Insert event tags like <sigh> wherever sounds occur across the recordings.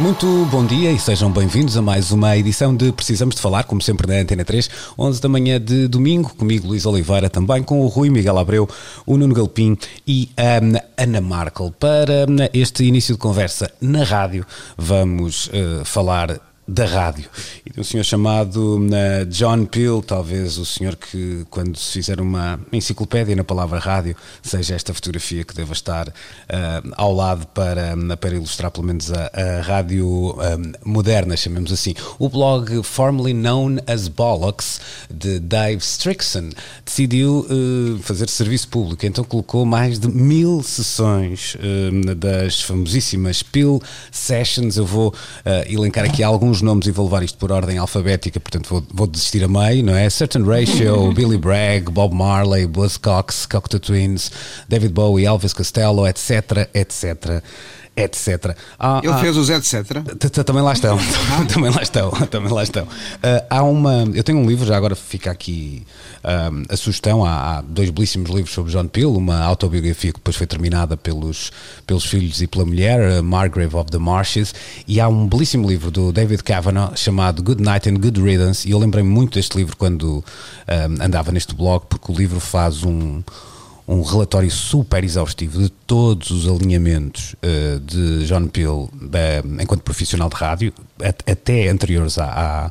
Muito bom dia e sejam bem-vindos a mais uma edição de Precisamos de Falar, como sempre na Antena 3, 11 da manhã de domingo, comigo Luís Oliveira, também com o Rui Miguel Abreu, o Nuno Galpim e a Ana Markel. Para hum, este início de conversa na rádio, vamos uh, falar da rádio e de um senhor chamado uh, John Peel, talvez o senhor que quando se fizer uma enciclopédia na palavra rádio seja esta fotografia que deva estar uh, ao lado para, para ilustrar pelo menos a, a rádio um, moderna, chamemos assim. O blog formerly known as Bollocks de Dave Strickson decidiu uh, fazer serviço público, então colocou mais de mil sessões das famosíssimas Peel Sessions. Eu vou elencar aqui alguns nomes e vou levar isto por ordem alfabética, portanto vou, vou desistir a meio, não é? Certain Ratio, <laughs> Billy Bragg, Bob Marley, Buzzcocks, Cocteau Twins, David Bowie, Elvis Costello, etc, etc etc. Há, Ele há, fez os etc. Também lá estão, <laughs> <laughs> também lá estão, <laughs> também lá estão. Uh, há uma, eu tenho um livro, já agora fica aqui a sugestão, há, há, dois belíssimos livros sobre John Peel, uma autobiografia que depois foi terminada pelos, pelos filhos e pela mulher, Margrave of the Marshes, e há um belíssimo livro do David Kavanagh chamado Good Night and Good Riddance, e eu lembrei-me muito deste livro quando andava neste blog, porque o livro faz um um relatório super exaustivo de todos os alinhamentos uh, de John Peel enquanto profissional de rádio, até anteriores à, à,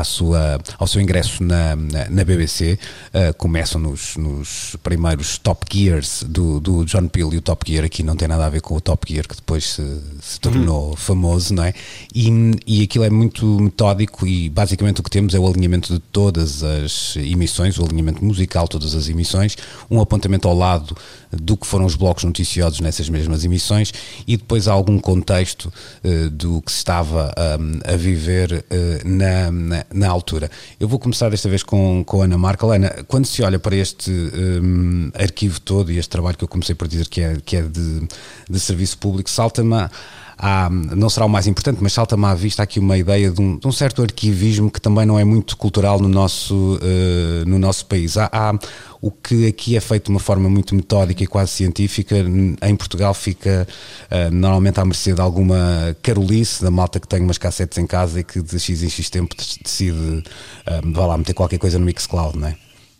à, sua, ao seu ingresso na, na, na BBC. Uh, começam nos, nos, primeiros Top Gears do, do, John Peel e o Top Gear aqui não tem nada a ver com o Top Gear que depois se, se tornou uhum. famoso, não é? E, e aquilo é muito metódico e basicamente o que temos é o alinhamento de todas as emissões, o alinhamento musical, todas as emissões, um apontamento ao lado do que foram os blocos noticiosos nessas mesmas emissões e depois algum contexto uh, do que se estava um, a viver uh, na, na, na, altura. Eu vou começar desta vez com, com a Ana Marca. Ana, quando se olha para este um, arquivo todo e este trabalho que eu comecei por dizer que é, que é de, de serviço público, salta-me há, não será o mais importante, mas salta-me à vista aqui uma ideia de um, de um, certo arquivismo que também não é muito cultural no nosso, uh, no nosso país. Há, há, o que aqui é feito de uma forma muito metódica e quase científica, em Portugal fica uh, normalmente à mercê de alguma carolice, da malta que tem umas cassetes em casa e que de X em X tempo decide, uh, vá lá, meter qualquer coisa no Mixcloud, não é?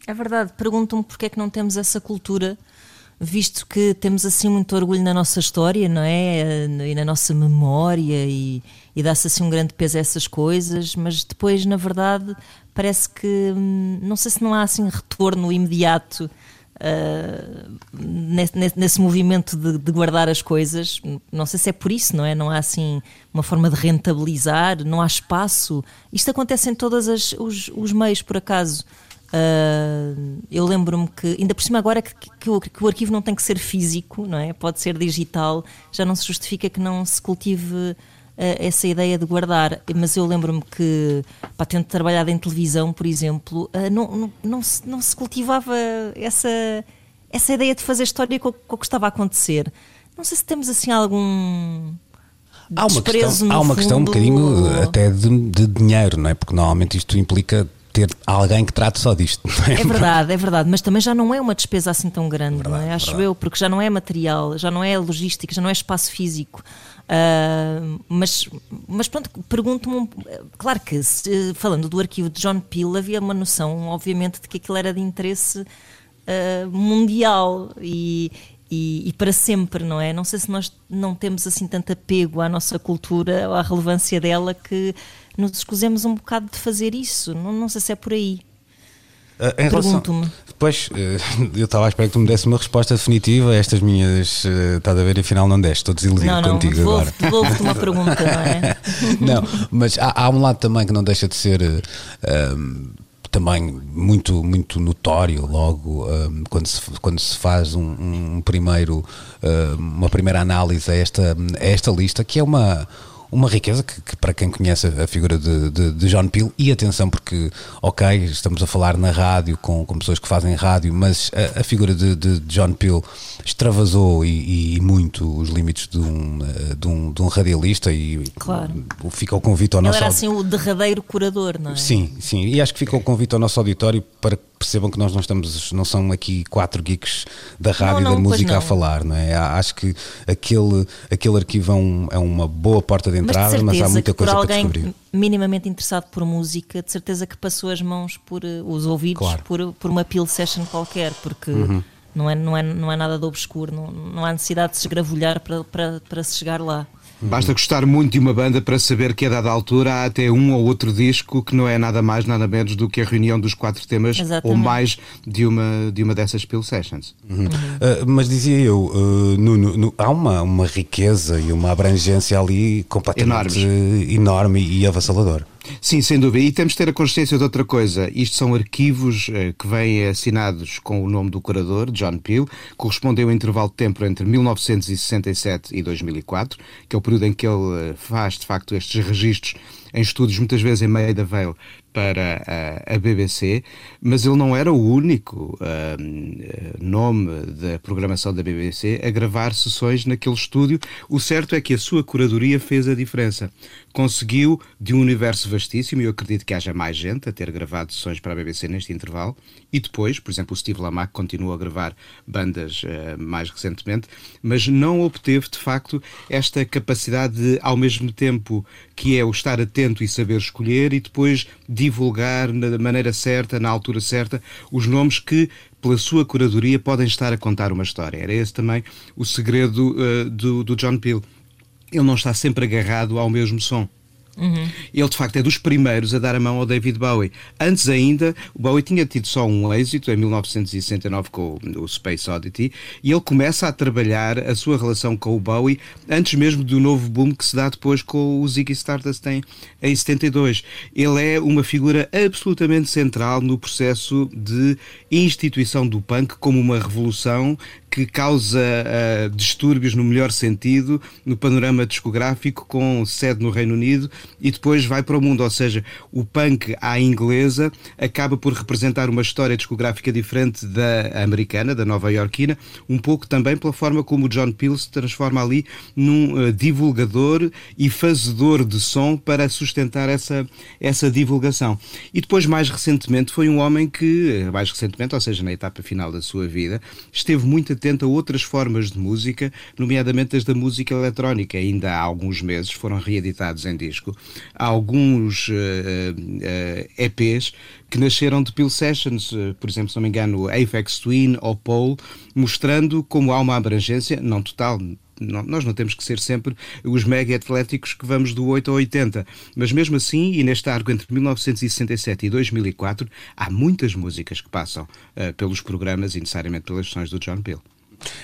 É verdade, pergunto-me porque é que não temos essa cultura visto que temos assim muito orgulho na nossa história, não é? E na nossa memória e, e dá-se assim um grande peso a essas coisas, mas depois, na verdade, parece que hum, não sei se não há assim retorno imediato uh, nesse, nesse, movimento de, de, guardar as coisas. Não sei se é por isso, não é? Não há assim uma forma de rentabilizar, não há espaço. Isto acontece em todos os, os meios, por acaso. Uh, eu lembro-me que, ainda por cima, agora que, que, o, que, o, arquivo não tem que ser físico, não é? Pode ser digital, já não se justifica que não se cultive uh, essa ideia de guardar. Mas eu lembro-me que, para tendo trabalhado em televisão, por exemplo, uh, não, não, não, se, não se cultivava essa, essa ideia de fazer história com, com o que estava a acontecer. Não sei se temos assim algum. Há uma, questão, há uma questão um bocadinho até de, de dinheiro, não é? Porque normalmente isto implica ter alguém que trate só disto. É? é? verdade, é verdade, mas também já não é uma despesa assim tão grande, verdade, não é? acho verdade. eu, porque já não é material, já não é logística, já não é espaço físico. Uh, mas, mas pronto, pergunto-me, claro que se, falando do arquivo de John Peel, havia uma noção, obviamente, de que aquilo era de interesse uh, mundial e, e, e, para sempre, não é? Não sei se nós não temos assim tanto apego à nossa cultura, à relevância dela, que nos escusemos um bocado de fazer isso. Não, não sei se é por aí. Uh, Pergunto-me. Depois, uh, <laughs> eu estava à espera que tu me desse uma resposta definitiva a estas minhas. Uh, estás a ver, afinal não deste, estou desiludido não, não, contigo devolvo, agora. Devolvo-te uma <laughs> pergunta, não é? <laughs> não, mas há, há, um lado também que não deixa de ser. Uh, também muito muito notório logo um, quando se quando se faz um, um primeiro uma primeira análise a esta a esta lista que é uma uma riqueza que, que para quem conhece a figura de, de, de, John Peel, e atenção, porque, ok, estamos a falar na rádio com, com pessoas que fazem rádio, mas a, a figura de, de, John Peel extravasou e, e, muito os limites de um, de um, de um radialista e claro. fica o convite ao Ele nosso era assim o derradeiro curador, não é? Sim, sim, e acho que fica o convite ao nosso auditório para que percebam que nós não estamos, não são aqui quatro geeks da rádio e da música a falar, não é? Acho que aquele, aquele arquivo é, um, é uma boa porta de entrada, mas, mas há muita coisa para descobrir. minimamente interessado por música, de certeza que passou as mãos por uh, os ouvidos claro. por, por uma pill session qualquer, porque uhum. não, é, não, é, não é nada de obscuro, não, não há necessidade de se esgravulhar para, para, para se chegar lá. Basta gostar muito de uma banda para saber que a dada altura há até um ou outro disco que não é nada mais, nada menos do que a reunião dos quatro temas Exatamente. ou mais de uma, de uma dessas Pill Sessions. Uhum. Uhum. Uh, mas dizia eu, uh, no, no, há uma, uma riqueza e uma abrangência ali completamente Enormes. enorme e avassaladora. Sim, sem dúvida. E temos de ter a consciência de outra coisa. Isto são arquivos eh, que vêm assinados com o nome do curador, John Peel, correspondem ao intervalo de tempo entre 1967 e 2004, que é o período em que ele eh, faz, de facto, estes registros em estúdios, muitas vezes em meio da veio, para a, a, BBC, mas ele não era o único uh, nome da programação da BBC a gravar sessões naquele estúdio. O certo é que a sua curadoria fez a diferença. Conseguiu, de um universo vastíssimo, e eu acredito que haja mais gente a ter gravado sessões para a BBC neste intervalo, e depois, por exemplo, o Steve Lamack continuou a gravar bandas uh, mais recentemente, mas não obteve, de facto, esta capacidade de, ao mesmo tempo que é o estar atento e saber escolher, e depois divulgar na maneira certa, na altura certa, os nomes que, pela sua curadoria, podem estar a contar uma história. Era esse também o segredo uh, do, do John Peel. Ele não está sempre agarrado ao mesmo som. Uhum. Ele, de facto, é dos primeiros a dar a mão ao David Bowie. Antes ainda, o Bowie tinha tido só um êxito em 1969 com o Space Oddity e ele começa a trabalhar a sua relação com o Bowie antes mesmo do novo boom que se dá depois com o Ziggy Stardust em, em 72. Ele é uma figura absolutamente central no processo de instituição do punk como uma revolução que causa uh, distúrbios no melhor sentido no panorama discográfico, com sede no Reino Unido e depois vai para o mundo. Ou seja, o punk à inglesa acaba por representar uma história discográfica diferente da americana, da nova-iorquina, um pouco também pela forma como o John Peel se transforma ali num uh, divulgador e fazedor de som para sustentar essa, essa divulgação. E depois, mais recentemente, foi um homem que, mais recentemente, ou seja, na etapa final da sua vida, esteve muito tenta outras formas de música, nomeadamente as da música eletrónica. Ainda há alguns meses foram reeditados em disco alguns uh, uh, EPs que nasceram de Pill Sessions, uh, por exemplo, se não me engano, Apex Twin ou Pole, mostrando como há uma abrangência, não total, nós não temos que ser sempre os mega atléticos que vamos do 8 ao 80, mas mesmo assim, e neste arco entre 1967 e 2004, há muitas músicas que passam uh, pelos programas e necessariamente pelas sessões do John Peel.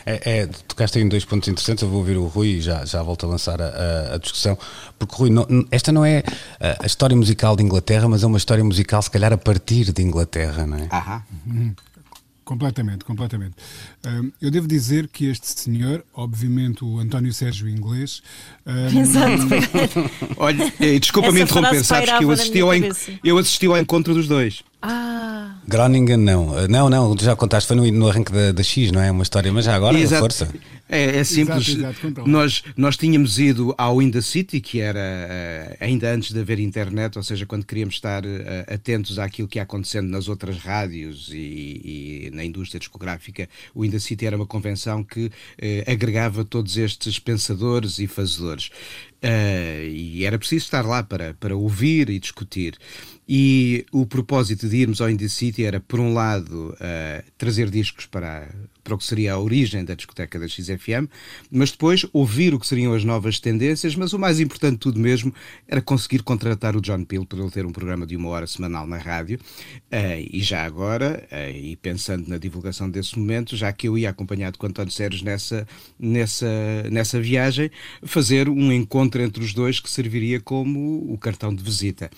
É, é, tocaste aí em dois pontos interessantes. Eu vou ouvir o Rui e já, já volto a lançar a, a, a discussão. Porque, Rui, não, esta não é a, a, história musical de Inglaterra, mas é uma história musical, se calhar, a partir de Inglaterra, não é? Aham. Uhum. Completamente, completamente. eu devo dizer que este senhor, obviamente o António Sérgio inglês. Exato. <laughs> Olha, eh, desculpa-me interromper, sabes que eu assisti, ao, eu assisti ao encontro dos dois. Ah. Groningen não. Uh, não, não, já contaste, foi no, no arranque da, da, X, não é? Uma história, mas já agora, Exato. força. É, é simples. Exato, exato, nós, nós tínhamos ido ao In the City, que era uh, ainda antes de haver internet, ou seja, quando queríamos estar uh, atentos àquilo que ia acontecendo nas outras rádios e, e, na indústria discográfica, o In the City era uma convenção que uh, agregava todos estes pensadores e fazedores. e era preciso estar lá para, para ouvir e discutir. E o propósito de irmos ao Indie City era, por um lado, uh, trazer discos para para o que seria a origem da discoteca da XFM, mas depois ouvir o que seriam as novas tendências, mas o mais importante de tudo mesmo era conseguir contratar o John Peel para ele ter um programa de uma hora semanal na rádio, uh, e já agora, uh, e pensando na divulgação desse momento, já que eu ia acompanhado com António Sérgio nessa, nessa, nessa viagem, fazer um encontro entre os dois que serviria como o cartão de visita.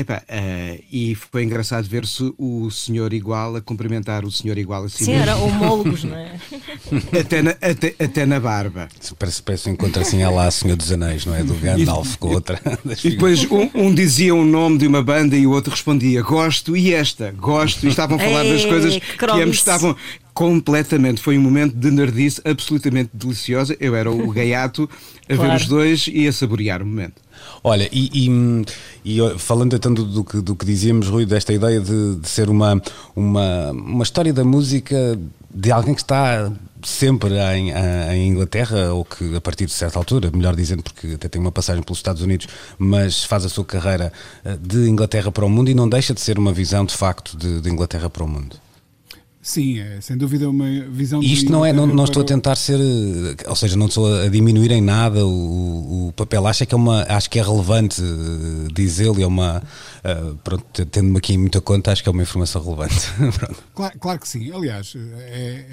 uh, e foi engraçado ver-se o senhor igual a cumprimentar o senhor igual a si Sim, mesmo. era homólogos, <laughs> não é? <laughs> Até na, até, até na barba. Parece, parece um encontro assim, é lá a Senhor dos Anéis, não é? Do Gandalf com outra. <laughs> das E depois um, um dizia um nome de uma banda e o outro respondia gosto e esta, gosto, e estavam a falar das Ei, coisas que que ambos estavam completamente. Foi um momento de nerdice absolutamente deliciosa. Eu era o gaiato a ver Claro. os dois e a saborear o momento. Olha, e, e- e, falando então do, do que, do que dizíamos, Rui, desta ideia de, de ser uma, uma, uma história da música de alguém que está sempre em, em Inglaterra, ou que a partir de certa altura, melhor dizendo, porque até tem uma passagem pelos Estados Unidos, mas faz a sua carreira eh, de Inglaterra para o mundo e não deixa de ser uma visão de facto de, de Inglaterra para o mundo. Sim, é sem dúvida uma visão Isto não é, não, não estou a tentar ser, eh, ou seja, não estou a diminuir em nada o, o papel. Acho que é uma, acho que é relevante eh, dizê-lo, é uma, eh, pronto, tendo-me aqui em muita conta, acho que é uma informação relevante. <laughs> Claro, claro que sim. Aliás, é,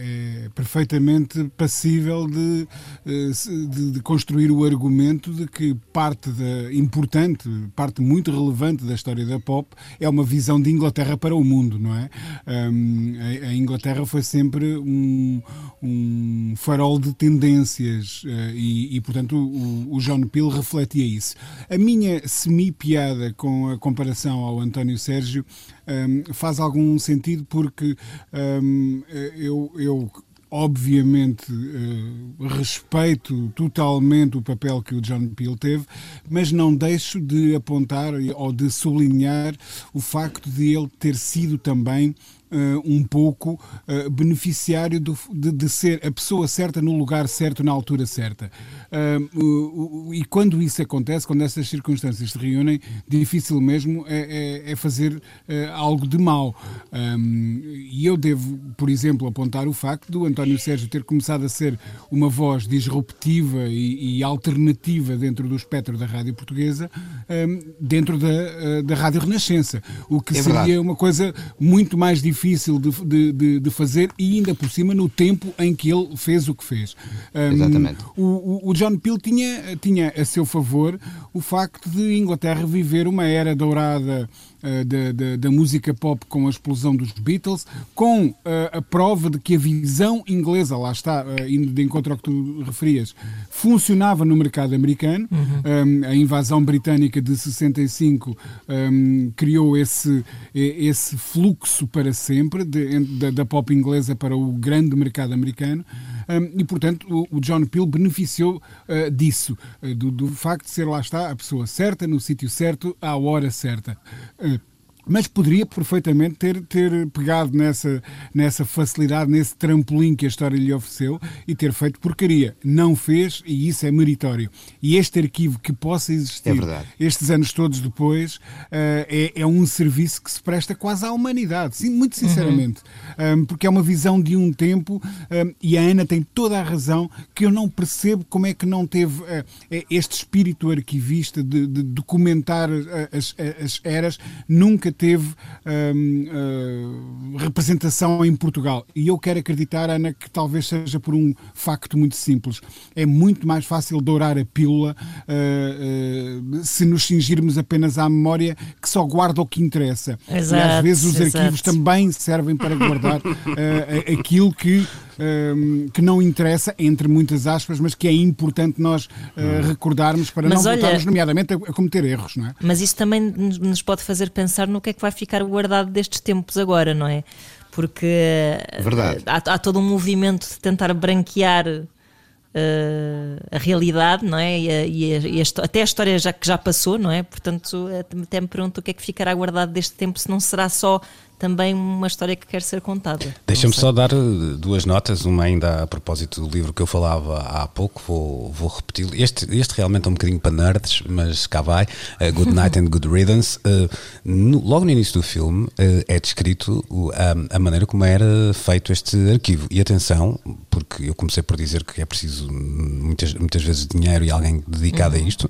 é perfeitamente passível de, de, de construir o argumento de que parte da, importante, parte muito relevante da história da pop é uma visão de Inglaterra para o mundo, não é? A, a Inglaterra foi sempre um, um farol de tendências eh, e, e, portanto, o, o John Peel refletia isso. A minha semi-piada com a comparação ao António Sérgio hum, faz algum sentido porque hum, eu, eu obviamente eh, respeito totalmente o papel que o John Peel teve, mas não deixo de apontar ou de sublinhar o facto de ele ter sido também eh, um pouco eh, beneficiário do- de, de ser a pessoa certa no lugar certo, na altura certa. O- e quando isso acontece, quando essas circunstâncias se reúnem, difícil mesmo é, é- é fazer eh, algo de mal. Ahm, e eu devo, por exemplo, apontar o facto do António Sérgio ter começado a ser uma voz disruptiva e, e alternativa dentro do espectro da rádio portuguesa, ahm, dentro da, da Rádio Renascença. O que É seria uma coisa muito mais difícil de, de- de- de fazer e ainda por cima no tempo em que ele fez o que fez. Ahm, Exatamente. o, o- John Peel tinha, tinha a seu favor o facto de Inglaterra viver uma era dourada da, da- da música pop com a explosão dos Beatles, com eh, a prova de que a visão inglesa, lá está, eh, indo de encontro ao que tu referias, funcionava no mercado americano. Um, a invasão britânica de 65 um, criou esse, esse fluxo para sempre de- da, da pop inglesa para o grande mercado americano. E, portanto, o, John Peel beneficiou uh, disso, uh, do, do facto de ser lá está a pessoa certa, no sítio certo, à hora certa. Uh, mas poderia perfeitamente ter, ter pegado nessa, nessa facilidade, nesse trampolim que a história lhe ofereceu e ter feito porcaria. Não fez e isso é meritório. E este arquivo que possa existir É estes anos todos depois eh, é, é um serviço que se presta quase à humanidade, sim, muito sinceramente. Um, porque é uma visão de um tempo um, e a Ana tem toda a razão que eu não percebo como é que não teve eh, este espírito arquivista de, de documentar as, as eras, nunca teve um, eh, representação em Portugal. E eu quero acreditar, Ana, que talvez seja por um facto muito simples. É muito mais fácil dourar a pílula eh, eh, se nos cingirmos apenas à memória que só guarda o que interessa. e às Exato, vezes os exato. arquivos também servem para guardar <laughs> eh, aquilo que, eh, que não interessa, entre muitas aspas, mas que é importante nós eh, recordarmos para Mas não olha- voltarmos, nomeadamente, a, a cometer erros, não é? Mas isso também nos pode fazer pensar no que é que vai ficar guardado destes tempos agora, não é? Porque Verdade. há, há todo um movimento de tentar branquear eh, a realidade, não é? E, a- e a- e a até a história já, que já passou, não é? Portanto, até me pergunto o que é que ficará guardado deste tempo, se não será só também uma história que quer ser contada. Deixa-me só dar eh, duas notas, uma ainda a propósito do livro que eu falava há pouco, vou, vou repeti-lo. Este, este realmente é um bocadinho para nerds, mas cá vai. Eh, Good <laughs> Night and Good Riddance. Eh, no- logo no início do filme eh, é descrito a, a maneira como era feito este arquivo. E atenção, porque eu comecei por dizer que é preciso muitas, muitas vezes dinheiro e alguém dedicado a isto.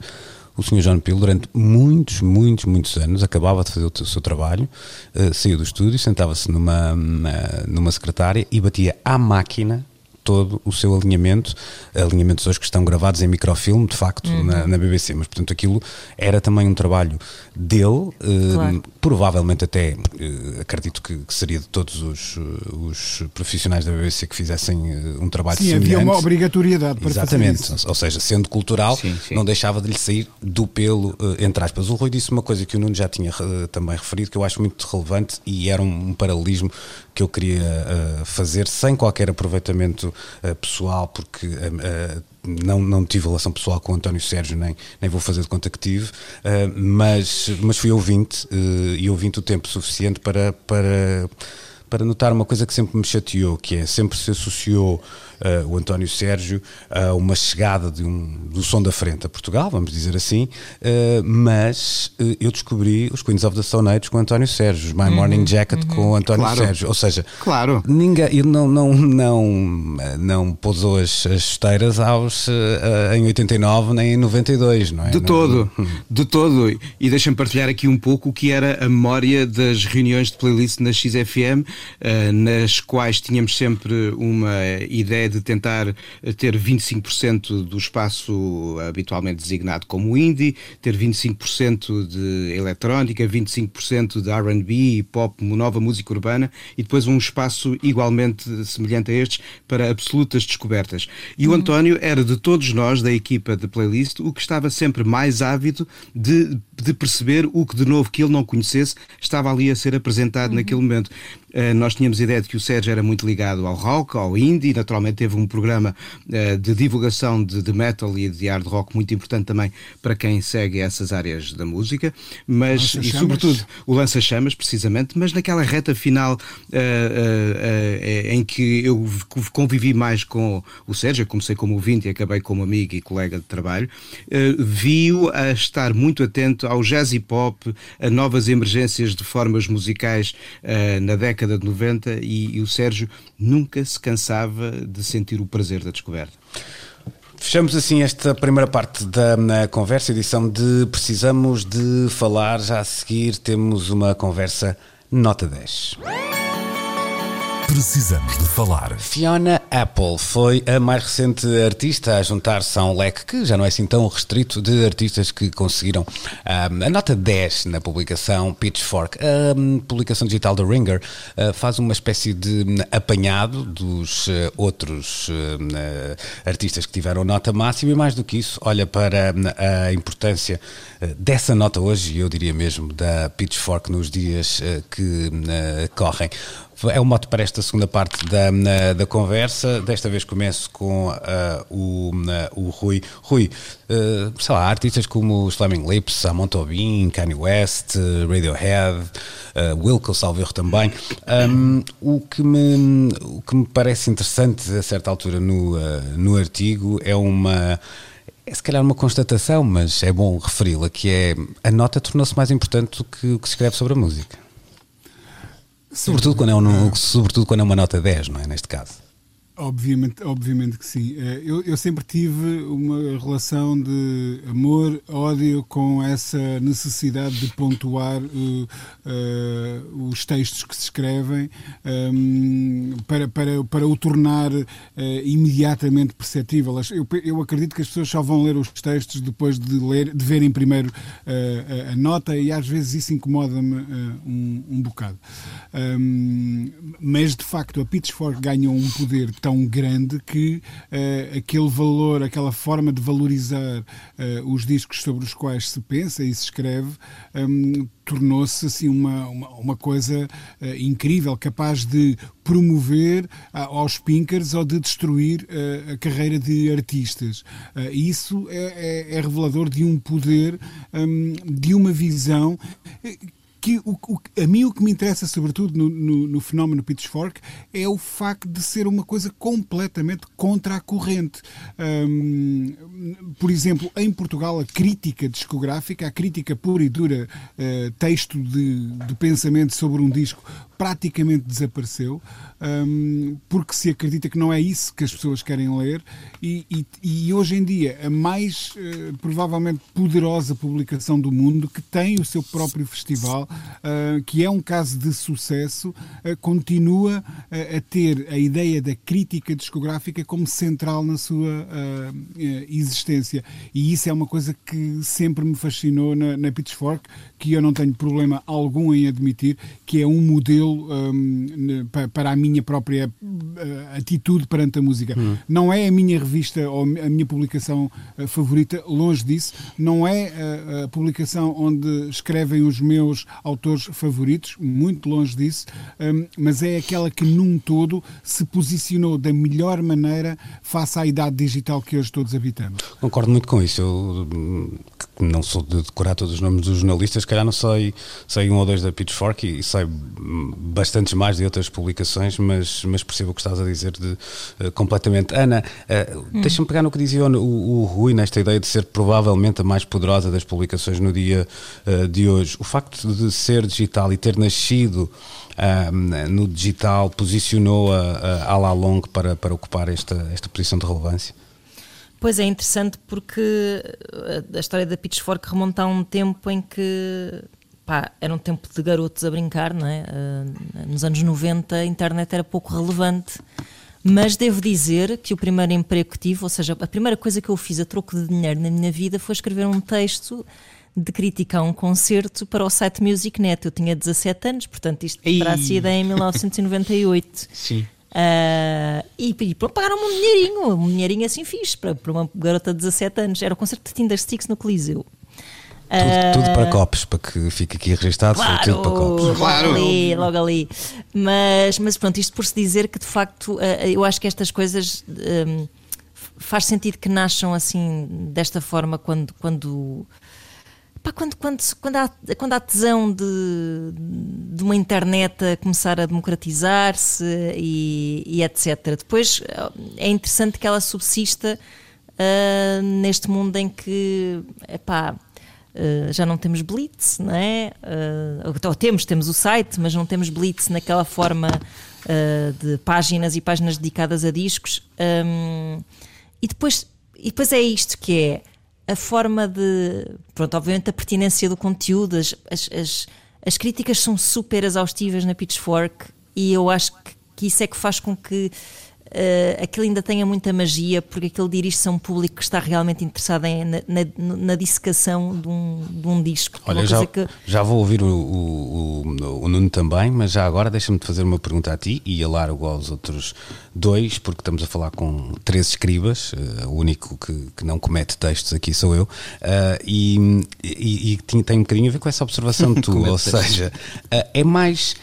O Sr. John Peel, durante muitos, muitos, muitos anos, acabava de fazer o seu trabalho, eh, saiu do estúdio, sentava-se numa, na- numa secretária e batia à máquina todo o seu alinhamento, alinhamentos hoje que estão gravados em microfilme, de facto, uhum. na, na, BBC, mas portanto aquilo era também um trabalho dele, eh, claro. provavelmente até, eh, acredito que, que, seria de todos os, os, profissionais da BBC que fizessem um trabalho sim, semelhante. havia uma obrigatoriedade para Exatamente, fazer isso. ou seja, sendo cultural, sim, sim. não deixava de lhe sair do pelo, entre aspas. O Rui disse uma coisa que o Nuno já tinha também referido, que eu acho muito relevante e era um, um paralelismo que eu queria uh, fazer sem qualquer aproveitamento uh, pessoal, porque uh, não, não tive relação pessoal com o António Sérgio, nem, nem vou fazer de conta que tive, mas, mas fui ouvinte e ouvinte o tempo suficiente para, para, para notar uma coisa que sempre me chateou, que é sempre se associou uh, o António Sérgio a uma chegada de um, do som da frente a Portugal, vamos dizer assim, uh, mas uh, eu descobri os Queens of the Stone Age com o António Sérgio, os My uhum, Morning Jacket uhum. com o António claro. Sérgio, ou seja, claro. ninguém, ele não, não, não, não pousou as, as esteiras aos, em 89 nem em 92, não é? De não, todo, não... de todo. E deixa-me partilhar aqui um pouco o que era a memória das reuniões de playlist na XFM, nas quais tínhamos sempre uma ideia de tentar ter 25% do espaço habitualmente designado como indie, ter 25% de eletrónica, 25% de R&B, pop, nova música urbana e depois um espaço igualmente semelhante a estes para absolutas descobertas. E o uhum. António era de todos nós da equipa de playlist o que estava sempre mais ávido de, de perceber o que de novo que ele não conhecesse estava ali a ser apresentado uhum. naquele momento. Uh, nós tínhamos a ideia de que o Sérgio era muito ligado ao rock, ao indie, naturalmente teve um programa uh, de divulgação de, de, metal e de hard rock muito importante também para quem segue essas áreas da música, mas e sobretudo o lança-chamas, precisamente, mas naquela reta final uh, em que eu convivi mais com o Sérgio, comecei como ouvinte e acabei como amigo e colega de trabalho, vi-o a estar muito atento ao jazz e pop, a novas emergências de formas musicais na década de 90 e, e o Sérgio nunca se cansava de sentir o prazer da descoberta. Fechamos assim esta primeira parte da conversa, edição de Precisamos de Falar. Já a seguir temos uma conversa nota 10. Precisamos de falar. Fiona Apple foi a mais recente artista a juntar-se a um leque que já não é assim tão restrito de artistas que conseguiram um, a nota 10 na publicação Pitchfork. A um, publicação digital da Ringer uh, faz uma espécie de apanhado dos uh, outros uh, artistas que tiveram nota máxima e mais do que isso, olha para a importância dessa nota hoje, e eu diria mesmo da Pitchfork nos dias que correm. É o mote para esta segunda parte da, da conversa. Desta vez começo com uh, o, uh, o Rui. Rui, uh, sei lá, artistas como Slamming Lips, Amon Tobin, Kanye West, Radiohead, uh, Wilco, salvo erro também. Um, o, que me, o que me parece interessante a certa altura no, no artigo é uma é se calhar uma constatação, mas é bom referi-la, que é a nota tornou-se mais importante do que o que se escreve sobre a música. Sobretudo quando, é um, sobretudo quando é uma nota 10, não é? Neste caso. Obviamente, obviamente que sim. Eh, eu, eu, sempre tive uma relação de amor, ódio com essa necessidade de pontuar uh, uh, os textos que se escrevem um, ehm, para, para, para o tornar uh, imediatamente perceptível. Eu, eu acredito que as pessoas só vão ler os textos depois de, ler, de verem primeiro a, a, nota e às vezes isso incomoda-me um, um bocado. Um, ehm, mas de facto a Pitchfork ganhou um poder tão tão grande que uh, aquele valor, aquela forma de valorizar uh, os discos sobre os quais se pensa e se escreve um, tornou-se assim uma, uma, uma coisa uh, incrível, capaz de promover uh, aos pinkers ou de destruir uh, a carreira de artistas. isso é, é, é, revelador de um poder, um, de uma visão que o, o, a mim o que me interessa, sobretudo no, no, no, fenómeno Pitchfork, é o facto de ser uma coisa completamente contra a corrente. Um, por exemplo, em Portugal, a crítica discográfica, a crítica pura e dura, uh, texto de, de pensamento sobre um disco, praticamente desapareceu, um, porque se acredita que não é isso que as pessoas querem ler, e, e, e hoje em dia a mais uh, provavelmente poderosa publicação do mundo, que tem o seu próprio festival, uh, que é um caso de sucesso, uh, continua a ter a ideia da crítica discográfica como central na sua existência. E isso é uma coisa que sempre me fascinou na, na Pitchfork, que eu não tenho problema algum em admitir, que é um modelo um, para a minha própria uh, atitude perante a música. Hum. Não é a minha revista ou a minha publicação uh, favorita, longe disso. Não é uh, a publicação onde escrevem os meus autores favoritos, muito longe disso, um, mas é aquela que, num todo, se posicionou da melhor maneira face à idade digital que hoje todos habitamos. Concordo muito com isso. Eu não sou de decorar todos os nomes dos jornalistas, calhar não sei, sei um ou dois da Pitchfork e, e sei bastantes mais de outras publicações, mas, mas percebo o que estás a dizer de, uh, completamente. Ana, uh, hum. deixa-me pegar no que dizia o, o, Rui nesta ideia de ser provavelmente a mais poderosa das publicações no dia uh, de hoje. O facto de ser digital e ter nascido no digital posicionou a, a, a Long para, para ocupar esta, esta posição de relevância? Pois é interessante porque a história da Pitchfork remonta a um tempo em que pá, era um tempo de garotos a brincar, não é? Uh, nos anos 90 a internet era pouco relevante, mas devo dizer que o primeiro emprego que tive, ou seja, a primeira coisa que eu fiz a troco de dinheiro na minha vida foi escrever um texto de crítica a um concerto para o site MusicNet. Eu tinha 17 anos, portanto isto terá sido em 1998. <laughs> Sim. Uh, e, e pagaram-me um dinheirinho, um dinheirinho assim fixe para, para uma garota de 17 anos. Era o concerto de Tinder Sticks no Coliseu. Tudo, uh, tudo, para copos, para que fique aqui registado, claro, tudo para copos. Claro. Logo ali, logo ali. Mas, mas pronto, isto por se dizer que de facto uh, eu acho que estas coisas um, faz sentido que nasçam assim desta forma quando, quando Pá, quando, quando, quando, há, quando há tesão de, de uma internet a começar a democratizar-se e, e, etc. Depois é interessante que ela subsista uh, neste mundo em que epá, uh, já não temos Blitz, não é? Uh, ou temos, temos o site, mas não temos Blitz naquela forma de páginas e páginas dedicadas a discos. Um, e, depois, e depois é isto que é a forma de. Pronto, obviamente a pertinência do conteúdo, as, as, as, as críticas são super exaustivas na Pitchfork e eu acho que, que isso é que faz com que uh, aquilo ainda tenha muita magia, porque aquilo dirige-se a um público que está realmente interessado em, na, na, na dissecação de um, de um disco. Olha, já, que... já vou ouvir o, o, o, o Nuno também, mas já agora deixa-me fazer uma pergunta a ti e a largo aos outros dois, porque estamos a falar com três escribas, uh, o único que, que não comete textos aqui sou eu, uh, e, e, e, tem um bocadinho a ver com essa observação <laughs> de tu, ou seja, uh, é mais.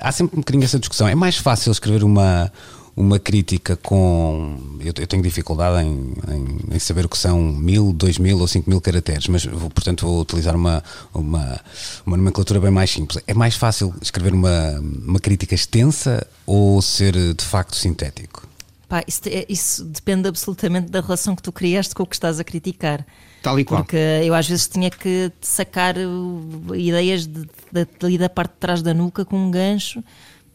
Há sempre um bocadinho essa discussão. É mais fácil escrever uma, uma crítica com. Eu, eu tenho dificuldade em, em, em, saber o que são mil, dois mil ou cinco mil caracteres, mas vou, portanto vou utilizar uma, uma, uma nomenclatura bem mais simples. É mais fácil escrever uma, uma crítica extensa ou ser de facto sintético? Pá, isso, é, isso, depende absolutamente da relação que tu criaste com o que estás a criticar. Tal e qual. Porque eu às vezes tinha que sacar ideias de, de, de, da parte de trás da nuca com um gancho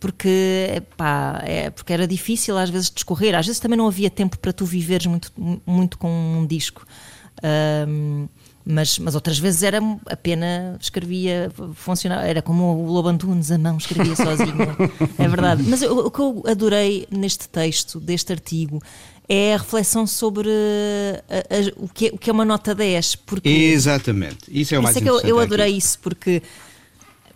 porque, pá, é, porque era difícil às vezes discorrer, às vezes também não havia tempo para tu viveres muito, muito com um disco. Um, mas, mas outras vezes era a pena, escrevia, funcionava, era como o Lobo Antunes, a mão, escrevia sozinho. <laughs> é verdade. Mas o, o que eu adorei neste texto, deste artigo, é a reflexão sobre a, a, o, que é, o que é uma nota 10. Porque, Exatamente, isso é o mais isso é que eu, eu adorei isso, porque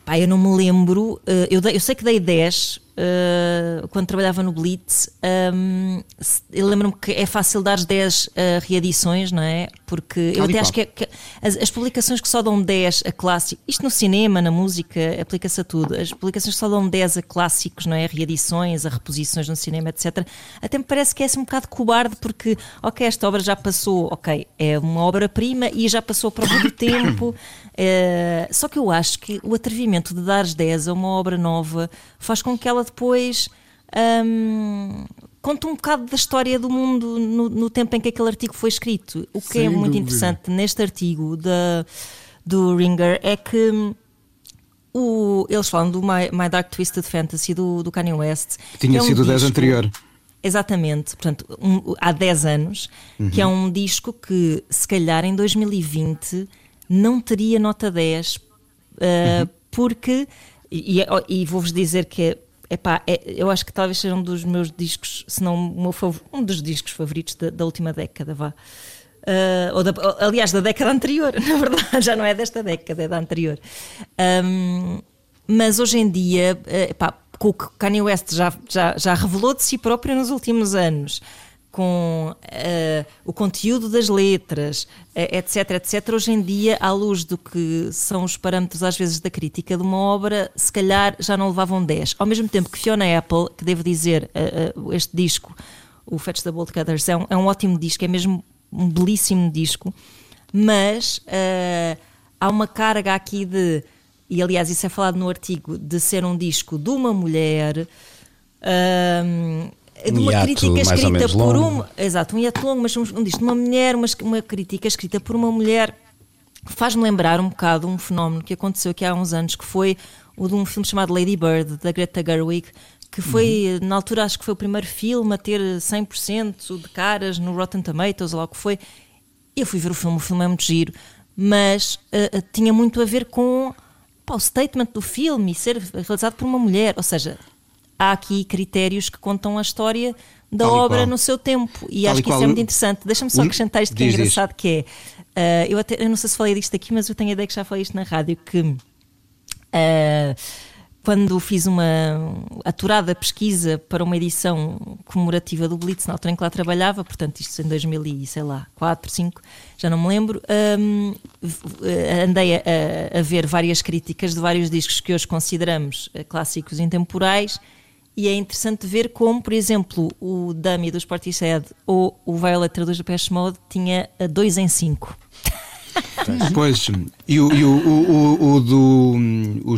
Pá, eu não me lembro. Uh, eu, dei, eu sei que dei 10 uh, quando trabalhava no Blitz. Um, eu lembro-me que é fácil dar 10 uh, reedições, não é? Porque eu até acho que, é, que as, as, publicações que só dão 10 a clássicos, isto no cinema, na música, aplica-se a tudo. As publicações que só dão 10 a clássicos, não é? A reedições, a reposições no cinema, etc. Até me parece que é assim um bocado cobarde, porque, ok, esta obra já passou, ok, é uma obra-prima e já passou para o tempo. Uh, só que eu acho que o atrevimento de dar 10 a uma obra nova faz com que ela depois um, conte um bocado da história do mundo no, no, tempo em que aquele artigo foi escrito. O que Sem é muito dúvida. interessante neste artigo da, do Ringer é que o- eles falam do My, My Dark Twisted Fantasy do, do Kanye West. Que tinha é um sido o 10 disco- anterior. Exatamente, portanto, um- há 10 anos, que é um disco que se calhar em 2020 não teria nota 10, uh, porque, e, e- e vou-vos dizer que é, epá, é- eu acho que talvez seja um dos meus discos, se não um dos discos favoritos da, da última década, vá. Uh, ou da- aliás, da década anterior, <laughs> na verdade, já não é desta década, é da anterior. Um, mas hoje em dia, eh, pá, com o que Kanye West já, já, já revelou de si próprio nos últimos anos, com eh, o conteúdo das letras, eh, etc, etc, hoje em dia, à luz do que são os parâmetros às vezes da crítica de uma obra, se calhar já não levavam 10. Ao mesmo tempo que Fiona Apple, que devo dizer, eh, este disco, o Fetch the Bolt Cutters, é um, é um ótimo disco, é mesmo um belíssimo disco, mas há uma carga aqui de, e aliás isso é falado no artigo, de ser um disco de uma mulher, ahm, de Um uma hiato crítica escrita por uma. Exato, um hiato longo, mas um, um disco de uma mulher, uma, uma crítica escrita por uma mulher faz-me lembrar um bocado um fenómeno que aconteceu aqui há uns anos, que foi o de um filme chamado Lady Bird, da Greta Gerwig, que foi, na altura, acho que foi o primeiro filme a ter 100% de caras no Rotten Tomatoes, ou lá o que foi. Eu fui ver o filme, o filme é muito giro, mas eh, tinha muito a ver com pá, o statement do filme e ser realizado por uma mulher. Ou seja, há aqui critérios que contam a história da Tal obra no seu tempo. E Tal acho que isso é muito interessante. Deixa-me só Hum, acrescentar isto que é diz, diz. engraçado, que é. eh, eu, até, eu não sei se falei disto aqui, mas eu tenho a ideia que já falei isto na rádio, que eh, quando fiz uma aturada pesquisa para uma edição comemorativa do Blitz, na altura em que lá trabalhava, portanto isto em 2000 e sei lá, 4, 5, já não me lembro, hum, v- eh, andei a, a- ver várias críticas de vários discos que hoje consideramos clássicos intemporais e é interessante ver como, por exemplo, o Dummy do Sportishead ou o Violet dos Depeche Mode tinha 2 em 5. Pois, e o, e o, o, o, o do hum, o,